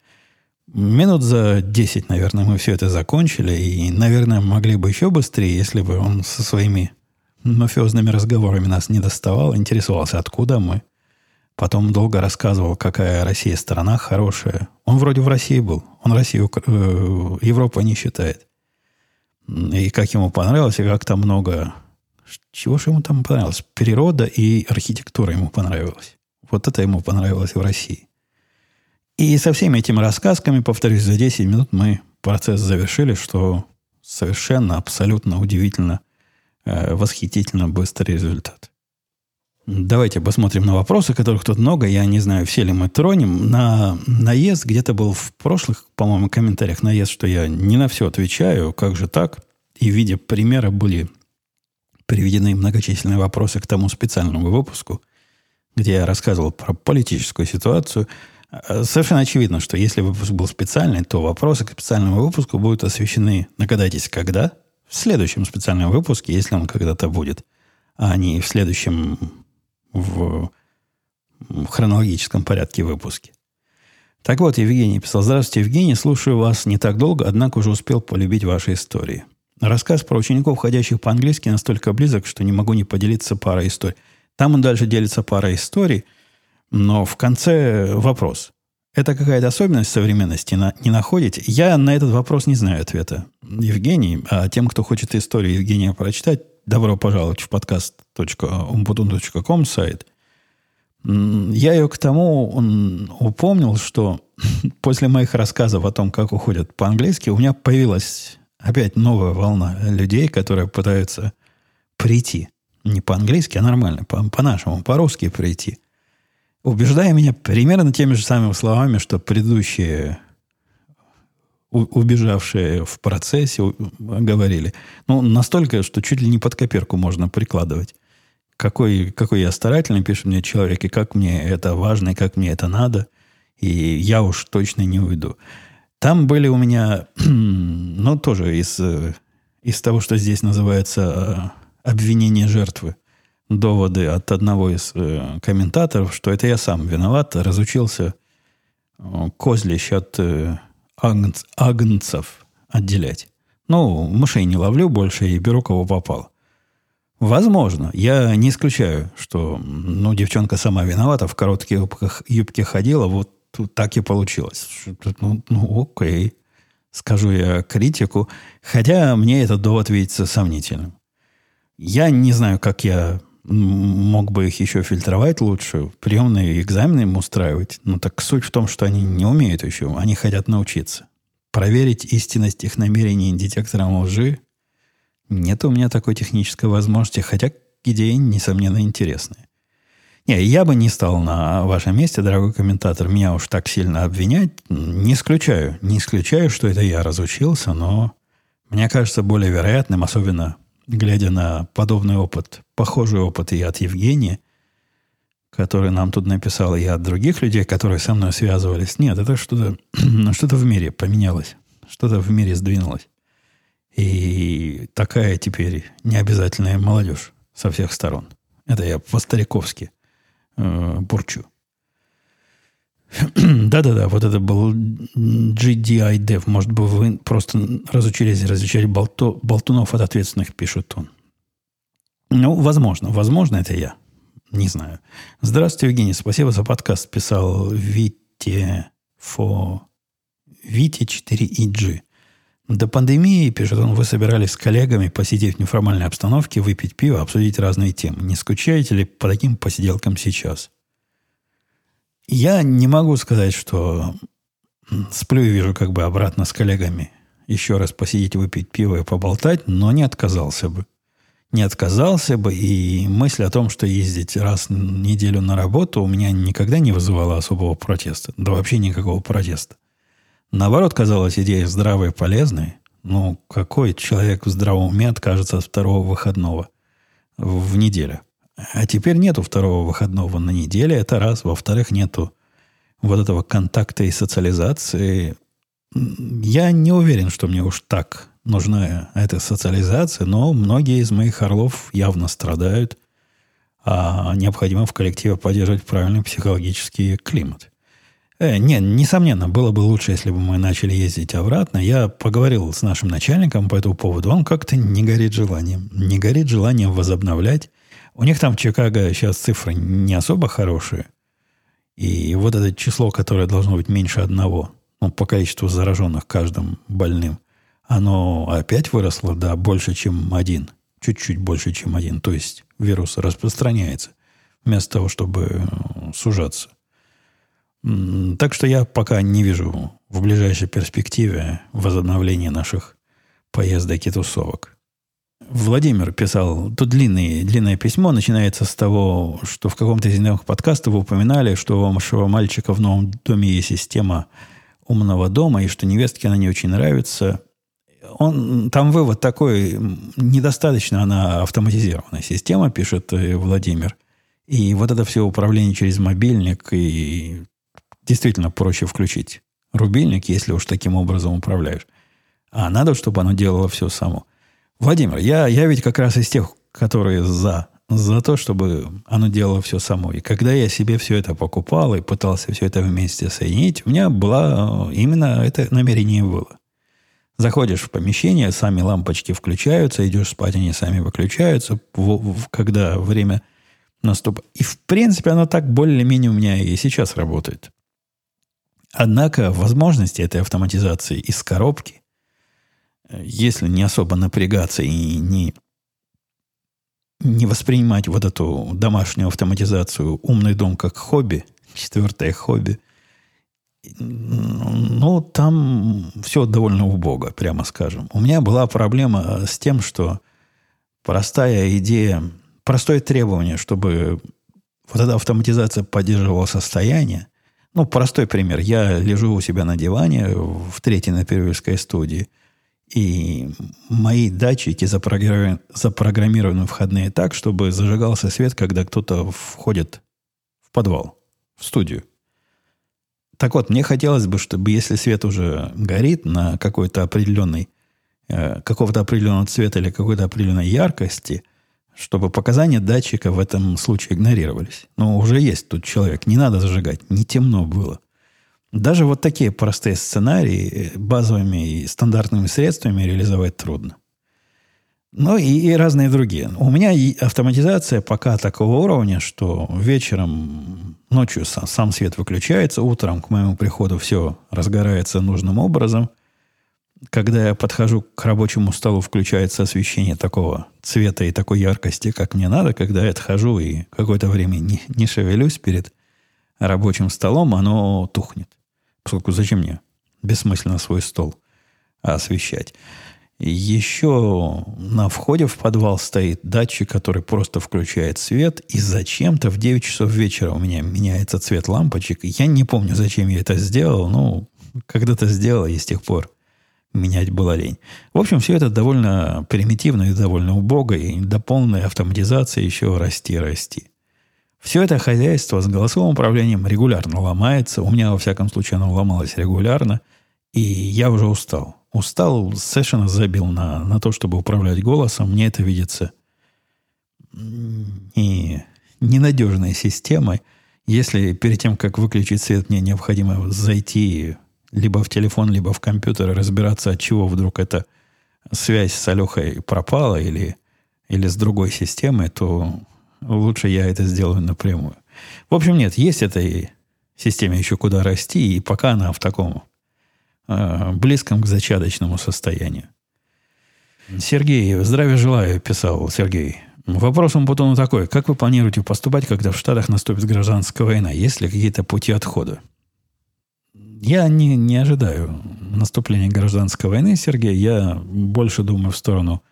Минут за 10, наверное, мы все это закончили, и, наверное, могли бы еще быстрее, если бы он со своими мафиозными разговорами нас не доставал, интересовался, откуда мы. Потом долго рассказывал, какая Россия страна хорошая. Он вроде в России был. Он Россию, э, Европу не считает. И как ему понравилось, и как там много... Чего же ему там понравилось? Природа и архитектура ему понравилось. Вот это ему понравилось в России. И со всеми этими рассказками, повторюсь, за 10 минут мы процесс завершили, что совершенно, абсолютно удивительно, э, восхитительно быстрый результат. Давайте посмотрим на вопросы, которых тут много. Я не знаю, все ли мы тронем. На наезд где-то был в прошлых, по-моему, комментариях наезд, что я не на все отвечаю. Как же так? И в виде примера были приведены многочисленные вопросы к тому специальному выпуску, где я рассказывал про политическую ситуацию. Совершенно очевидно, что если выпуск был специальный, то вопросы к специальному выпуску будут освещены, догадайтесь, когда? В следующем специальном выпуске, если он когда-то будет, а не в следующем в, в хронологическом порядке выпуске. Так вот, Евгений писал. Здравствуйте, Евгений. Слушаю вас не так долго, однако уже успел полюбить ваши истории. Рассказ про учеников, ходящих по-английски, настолько близок, что не могу не поделиться парой историй. Там он дальше делится парой историй, но в конце вопрос. Это какая-то особенность современности не находите? Я на этот вопрос не знаю ответа. Евгений, а тем, кто хочет историю Евгения прочитать, добро пожаловать в подкаст.umbutun.com сайт. Я ее к тому упомнил, что после моих рассказов о том, как уходят по-английски, у меня появилась опять новая волна людей, которые пытаются прийти. Не по-английски, а нормально, по-нашему, по-русски прийти. Убеждая меня примерно теми же самыми словами, что предыдущие убежавшие в процессе говорили. Ну, настолько, что чуть ли не под копирку можно прикладывать. Какой, какой я старательный, пишет мне человек, и как мне это важно, и как мне это надо. И я уж точно не уйду. Там были у меня, ну, тоже из, из того, что здесь называется э, обвинение жертвы, доводы от одного из э, комментаторов, что это я сам виноват, разучился э, козлищ от агнц, агнцев отделять. Ну, мышей не ловлю больше и беру кого попало. Возможно. Я не исключаю, что ну, девчонка сама виновата, в коротких юбках, юбке ходила, вот так и получилось. Ну, ну, окей. Скажу я критику. Хотя мне этот довод видится сомнительным. Я не знаю, как я мог бы их еще фильтровать лучше, приемные экзамены им устраивать. Но так суть в том, что они не умеют еще, они хотят научиться. Проверить истинность их намерений детектором лжи нет у меня такой технической возможности, хотя идеи, несомненно, интересные. Не, я бы не стал на вашем месте, дорогой комментатор, меня уж так сильно обвинять. Не исключаю, не исключаю, что это я разучился, но мне кажется более вероятным, особенно глядя на подобный опыт, похожий опыт и от Евгения, который нам тут написал, и от других людей, которые со мной связывались. Нет, это что-то что в мире поменялось. Что-то в мире сдвинулось. И такая теперь необязательная молодежь со всех сторон. Это я по-стариковски э, бурчу. Да-да-да, вот это был GDI Dev. Может быть, вы просто разучились различать болто, болтунов от ответственных, пишет он. Ну, возможно. Возможно, это я. Не знаю. Здравствуйте, Евгений. Спасибо за подкаст. Писал Вите Фо... Вите 4EG. До пандемии, пишет он, вы собирались с коллегами посидеть в неформальной обстановке, выпить пиво, обсудить разные темы. Не скучаете ли по таким посиделкам сейчас? Я не могу сказать, что сплю и вижу как бы обратно с коллегами еще раз посидеть, выпить пиво и поболтать, но не отказался бы. не отказался бы, и мысль о том, что ездить раз в неделю на работу у меня никогда не вызывала особого протеста. Да вообще никакого протеста. Наоборот, казалось идея здравой и полезной. Ну, какой человек в здравом уме откажется от второго выходного в неделю? А теперь нету второго выходного на неделе, это раз. Во-вторых, нету вот этого контакта и социализации. Я не уверен, что мне уж так нужна эта социализация, но многие из моих орлов явно страдают, а необходимо в коллективе поддерживать правильный психологический климат. Э, не, несомненно, было бы лучше, если бы мы начали ездить обратно. Я поговорил с нашим начальником по этому поводу. Он как-то не горит желанием. Не горит желанием возобновлять. У них там в Чикаго сейчас цифры не особо хорошие. И вот это число, которое должно быть меньше одного, ну, по количеству зараженных каждым больным – оно опять выросло до больше, чем один. Чуть-чуть больше, чем один. То есть вирус распространяется вместо того, чтобы э, сужаться. Так что я пока не вижу в ближайшей перспективе возобновления наших поездок и тусовок. Владимир писал, тут длинное, длинное письмо, начинается с того, что в каком-то из новых подкастов вы упоминали, что у вашего мальчика в новом доме есть система умного дома, и что невестке она не очень нравится он, там вывод такой, недостаточно она автоматизированная система, пишет э, Владимир. И вот это все управление через мобильник, и действительно проще включить рубильник, если уж таким образом управляешь. А надо, чтобы оно делало все само. Владимир, я, я ведь как раз из тех, которые за, за то, чтобы оно делало все само. И когда я себе все это покупал и пытался все это вместе соединить, у меня было э, именно это намерение было. Заходишь в помещение, сами лампочки включаются, идешь спать, они сами выключаются, в, в, когда время наступает. И, в принципе, оно так более-менее у меня и сейчас работает. Однако возможности этой автоматизации из коробки, если не особо напрягаться и не, не воспринимать вот эту домашнюю автоматизацию «умный дом» как хобби, четвертое хобби – ну, там все довольно убого, прямо скажем. У меня была проблема с тем, что простая идея, простое требование, чтобы вот эта автоматизация поддерживала состояние. Ну, простой пример. Я лежу у себя на диване в третьей на Первильской студии, и мои датчики запрограммированы, входные так, чтобы зажигался свет, когда кто-то входит в подвал, в студию. Так вот, мне хотелось бы, чтобы если свет уже горит на какой-то определенный, э, какого-то определенного цвета или какой-то определенной яркости, чтобы показания датчика в этом случае игнорировались. Но уже есть тут человек, не надо зажигать, не темно было. Даже вот такие простые сценарии базовыми и стандартными средствами реализовать трудно. Ну и, и разные другие. У меня автоматизация пока такого уровня, что вечером, ночью сам, сам свет выключается, утром к моему приходу все разгорается нужным образом. Когда я подхожу к рабочему столу, включается освещение такого цвета и такой яркости, как мне надо. Когда я отхожу и какое-то время не, не шевелюсь перед рабочим столом, оно тухнет. Поскольку зачем мне бессмысленно свой стол освещать? Еще на входе в подвал стоит датчик, который просто включает свет, и зачем-то в 9 часов вечера у меня меняется цвет лампочек. Я не помню, зачем я это сделал, но когда-то сделал, и с тех пор менять было лень. В общем, все это довольно примитивно и довольно убого, и до полной автоматизации еще расти расти. Все это хозяйство с голосовым управлением регулярно ломается. У меня, во всяком случае, оно ломалось регулярно. И я уже устал устал, совершенно забил на, на то, чтобы управлять голосом. Мне это видится не, ненадежной системой. Если перед тем, как выключить свет, мне необходимо зайти либо в телефон, либо в компьютер и разбираться, от чего вдруг эта связь с Алехой пропала или, или с другой системой, то лучше я это сделаю напрямую. В общем, нет, есть этой системе еще куда расти, и пока она в таком Э, близком к зачаточному состоянию. Сергей, здравия желаю, писал Сергей. Вопрос он потом такой. Как вы планируете поступать, когда в Штатах наступит гражданская война? Есть ли какие-то пути отхода? Я не, не ожидаю наступления гражданской войны, Сергей. Я больше думаю в сторону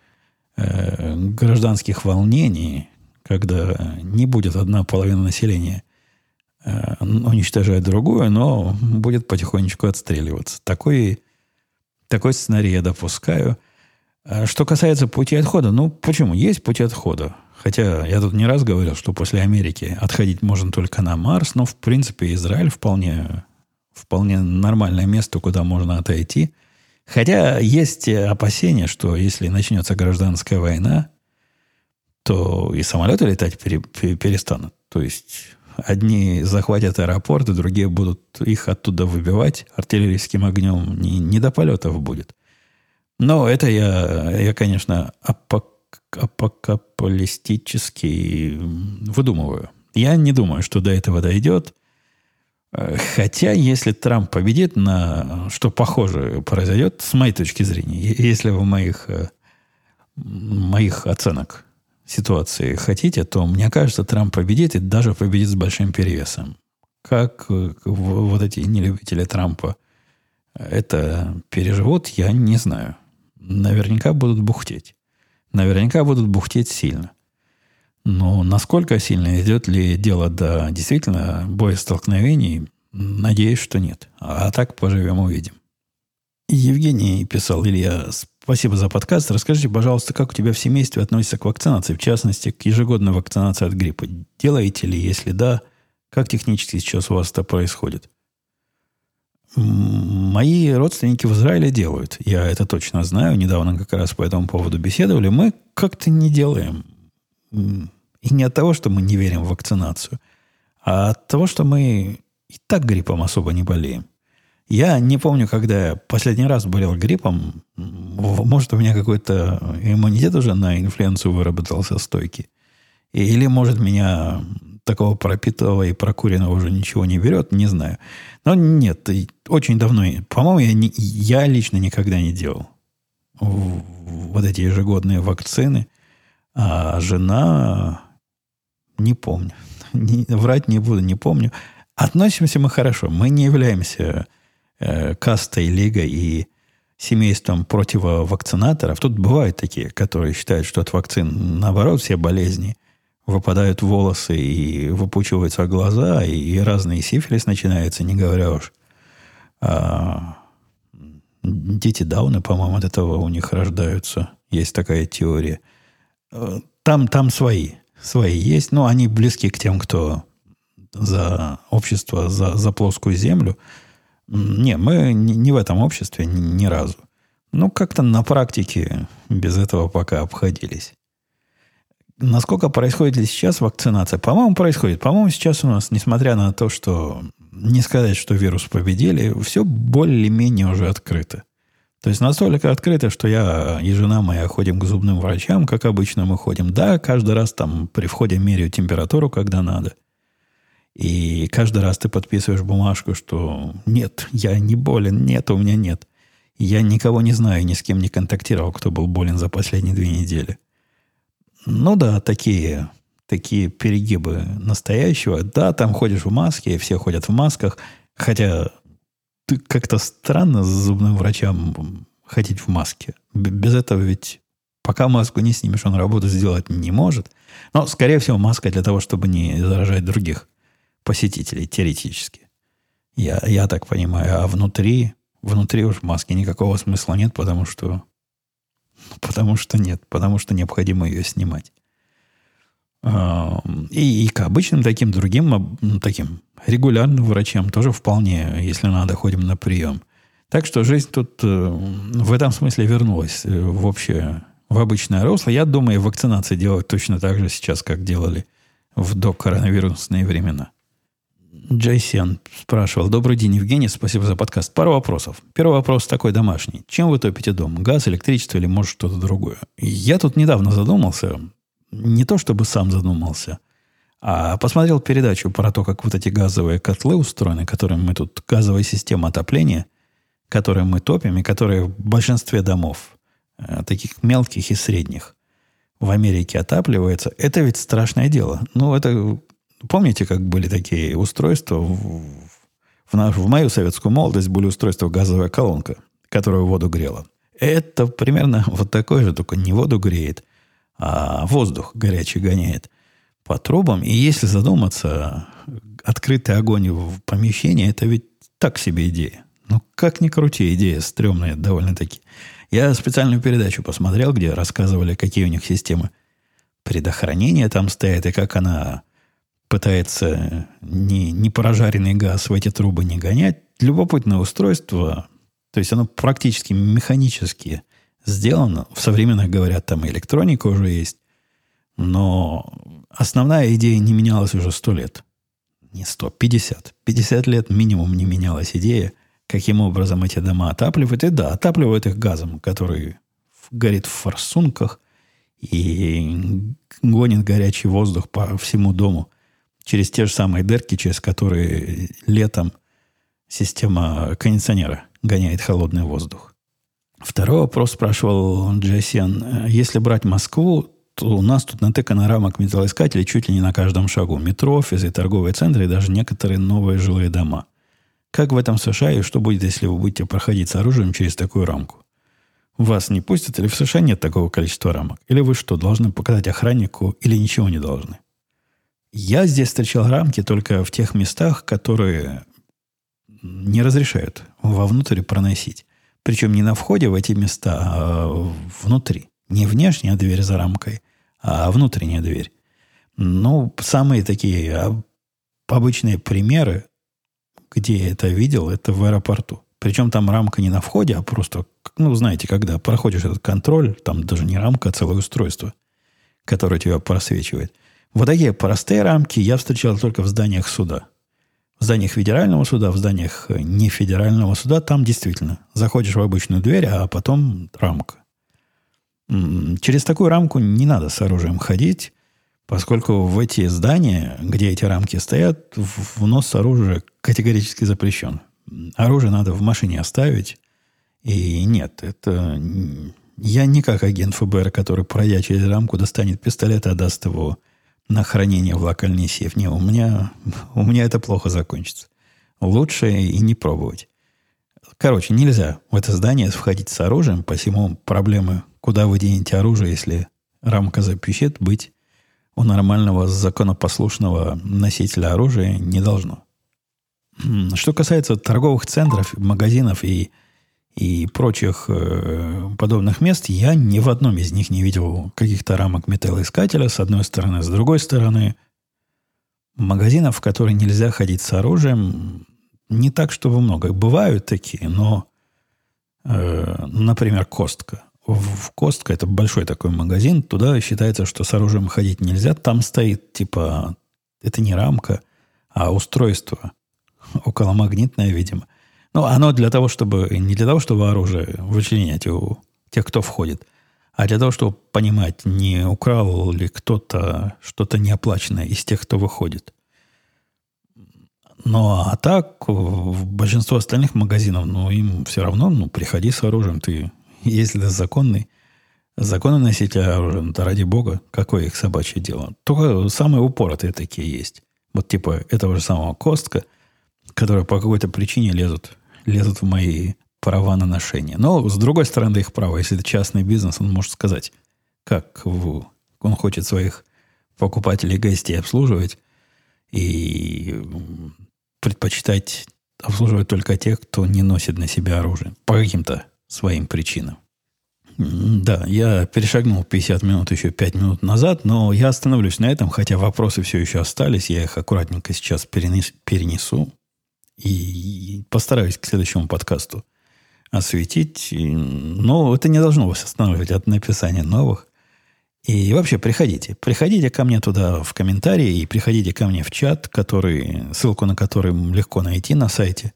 э, гражданских волнений, когда не будет одна половина населения э, уничтожать другую, но будет потихонечку отстреливаться. Такой, такой сценарий я допускаю. А что касается пути отхода, ну почему? Есть пути отхода. Хотя я тут не раз говорил, что после Америки отходить можно только на Марс, но в принципе Израиль вполне, вполне нормальное место, куда можно отойти. Хотя есть опасения, что если начнется гражданская война, то и самолеты летать пере, перестанут. То есть одни захватят аэропорты, другие будут их оттуда выбивать артиллерийским огнем. Не, не до полетов будет. Но это я, я конечно, апок, апокалистически выдумываю. Я не думаю, что до этого дойдет. Хотя, если Трамп победит, на что похоже произойдет, с моей точки зрения, если вы моих, э, моих оценок ситуации хотите, то мне кажется, Трамп победит и даже победит с большим перевесом. Как э, вот эти нелюбители Трампа это переживут, я не знаю. Наверняка будут бухтеть. Наверняка будут бухтеть сильно. Но насколько сильно идет ли дело до действительно боестолкновений, надеюсь, что нет. А так поживем, увидим. Евгений писал, Илья, спасибо за подкаст. Расскажите, пожалуйста, как у тебя в семействе относится к вакцинации, в частности, к ежегодной вакцинации от гриппа? Делаете ли? Если да, как технически сейчас у вас это происходит? Мои родственники в Израиле делают. Я это точно знаю. Недавно как раз по этому поводу беседовали. Мы как-то не делаем. И не от того, что мы не верим в вакцинацию, а от того, что мы и так гриппом особо не болеем. Я не помню, когда я последний раз болел гриппом. Может, у меня какой-то иммунитет уже на инфлюенцию выработался стойкий. Или, может, меня такого пропитого и прокуренного уже ничего не берет, не знаю. Но нет, очень давно, по-моему, я, не, я лично никогда не делал вот эти ежегодные вакцины. А жена не помню. Не, врать не буду, не помню. Относимся мы хорошо. Мы не являемся э, кастой, лигой и семейством противовакцинаторов. Тут бывают такие, которые считают, что от вакцин, наоборот, все болезни выпадают волосы и выпучиваются глаза, и разные сифилис начинается, не говоря уж. А, дети Дауны, по-моему, от этого у них рождаются. Есть такая теория. Э, там, там свои свои есть, но они близки к тем, кто за общество, за, за плоскую землю. Не, мы не, в этом обществе ни разу. Ну, как-то на практике без этого пока обходились. Насколько происходит ли сейчас вакцинация? По-моему, происходит. По-моему, сейчас у нас, несмотря на то, что не сказать, что вирус победили, все более-менее уже открыто. То есть настолько открыто, что я и жена моя ходим к зубным врачам, как обычно мы ходим. Да, каждый раз там при входе меряю температуру, когда надо. И каждый раз ты подписываешь бумажку, что нет, я не болен, нет, у меня нет. Я никого не знаю, ни с кем не контактировал, кто был болен за последние две недели. Ну да, такие, такие перегибы настоящего. Да, там ходишь в маске, все ходят в масках. Хотя как-то странно зубным врачам ходить в маске. Без этого ведь пока маску не снимешь, он работу сделать не может. Но, скорее всего, маска для того, чтобы не заражать других посетителей, теоретически. Я, я так понимаю. А внутри, внутри уж маски никакого смысла нет, потому что потому что нет, потому что необходимо ее снимать. И, и к обычным таким другим, таким регулярным врачам тоже вполне, если надо, ходим на прием. Так что жизнь тут э, в этом смысле вернулась э, в общее, в обычное русло. Я думаю, вакцинации делают точно так же сейчас, как делали в докоронавирусные времена. Джейсен спрашивал. Добрый день, Евгений. Спасибо за подкаст. Пару вопросов. Первый вопрос такой домашний. Чем вы топите дом? Газ, электричество или, может, что-то другое? Я тут недавно задумался не то чтобы сам задумался, а посмотрел передачу про то, как вот эти газовые котлы устроены, которым мы тут, газовая система отопления, которые мы топим, и которые в большинстве домов, э, таких мелких и средних, в Америке отапливается, это ведь страшное дело. Ну, это... Помните, как были такие устройства? В, в, наш, в мою советскую молодость были устройства газовая колонка, которая воду грела. Это примерно вот такое же, только не воду греет – а воздух горячий гоняет по трубам. И если задуматься, открытый огонь в помещении – это ведь так себе идея. Ну, как ни крути, идея стрёмная довольно-таки. Я специальную передачу посмотрел, где рассказывали, какие у них системы предохранения там стоят, и как она пытается не, не прожаренный газ в эти трубы не гонять. Любопытное устройство. То есть оно практически механически сделано. В современных, говорят, там электроника уже есть. Но основная идея не менялась уже сто лет. Не сто, пятьдесят. Пятьдесят лет минимум не менялась идея, каким образом эти дома отапливают. И да, отапливают их газом, который горит в форсунках и гонит горячий воздух по всему дому через те же самые дырки, через которые летом система кондиционера гоняет холодный воздух. Второй вопрос спрашивал Джессиан. Если брать Москву, то у нас тут натыкано рамок металлоискателей чуть ли не на каждом шагу. Метро, офисы, торговые центры и даже некоторые новые жилые дома. Как в этом США и что будет, если вы будете проходить с оружием через такую рамку? Вас не пустят или в США нет такого количества рамок? Или вы что, должны показать охраннику или ничего не должны? Я здесь встречал рамки только в тех местах, которые не разрешают вовнутрь проносить. Причем не на входе в эти места, а внутри. Не внешняя дверь за рамкой, а внутренняя дверь. Ну, самые такие обычные примеры, где я это видел, это в аэропорту. Причем там рамка не на входе, а просто, ну, знаете, когда проходишь этот контроль, там даже не рамка, а целое устройство, которое тебя просвечивает. Вот такие простые рамки я встречал только в зданиях суда – в зданиях федерального суда, в зданиях э, не федерального суда, там действительно заходишь в обычную дверь, а потом рамка. Через такую рамку не надо с оружием ходить, поскольку в эти здания, где эти рамки стоят, внос оружия категорически запрещен. Оружие надо в машине оставить. И нет, это... Я не как агент ФБР, который, пройдя через рамку, достанет пистолет и отдаст его на хранение в локальный сейф. Не, у меня, у меня это плохо закончится. Лучше и не пробовать. Короче, нельзя в это здание входить с оружием. Посему проблемы, куда вы денете оружие, если рамка запищит, быть у нормального законопослушного носителя оружия не должно. Что касается торговых центров, магазинов и и прочих э, подобных мест, я ни в одном из них не видел каких-то рамок металлоискателя с одной стороны. С другой стороны, магазинов, в которые нельзя ходить с оружием, не так, чтобы много. Бывают такие, но, э, например, Костка. В Костка это большой такой магазин, туда считается, что с оружием ходить нельзя. Там стоит, типа, это не рамка, а устройство околомагнитное, видимо – ну, оно для того, чтобы... Не для того, чтобы оружие вычленять у тех, кто входит, а для того, чтобы понимать, не украл ли кто-то что-то неоплаченное из тех, кто выходит. Ну, а так, в большинство остальных магазинов, ну, им все равно, ну, приходи с оружием. Ты, если ты законный, законный носитель оружия, ну, то ради бога, какое их собачье дело. Только самые упоротые такие есть. Вот типа этого же самого Костка, которые по какой-то причине лезут лезут в мои права на ношение. Но, с другой стороны, их право. Если это частный бизнес, он может сказать, как в, он хочет своих покупателей и гостей обслуживать и предпочитать обслуживать только тех, кто не носит на себя оружие по каким-то своим причинам. Да, я перешагнул 50 минут еще 5 минут назад, но я остановлюсь на этом, хотя вопросы все еще остались. Я их аккуратненько сейчас перенес, перенесу и постараюсь к следующему подкасту осветить. Но это не должно вас останавливать от написания новых. И вообще приходите. Приходите ко мне туда в комментарии и приходите ко мне в чат, который, ссылку на который легко найти на сайте.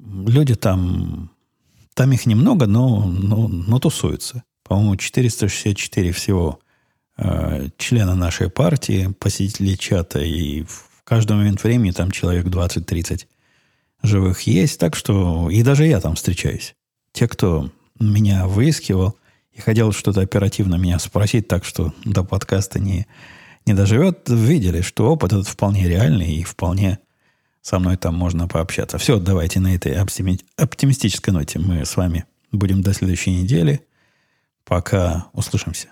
Люди там, там их немного, но, но, но тусуются. По-моему, 464 всего э, члена нашей партии, посетителей чата, и в каждый момент времени там человек 20-30 живых есть, так что и даже я там встречаюсь. Те, кто меня выискивал и хотел что-то оперативно меня спросить, так что до подкаста не, не доживет, видели, что опыт этот вполне реальный и вполне со мной там можно пообщаться. Все, давайте на этой оптимистической ноте мы с вами будем до следующей недели. Пока услышимся.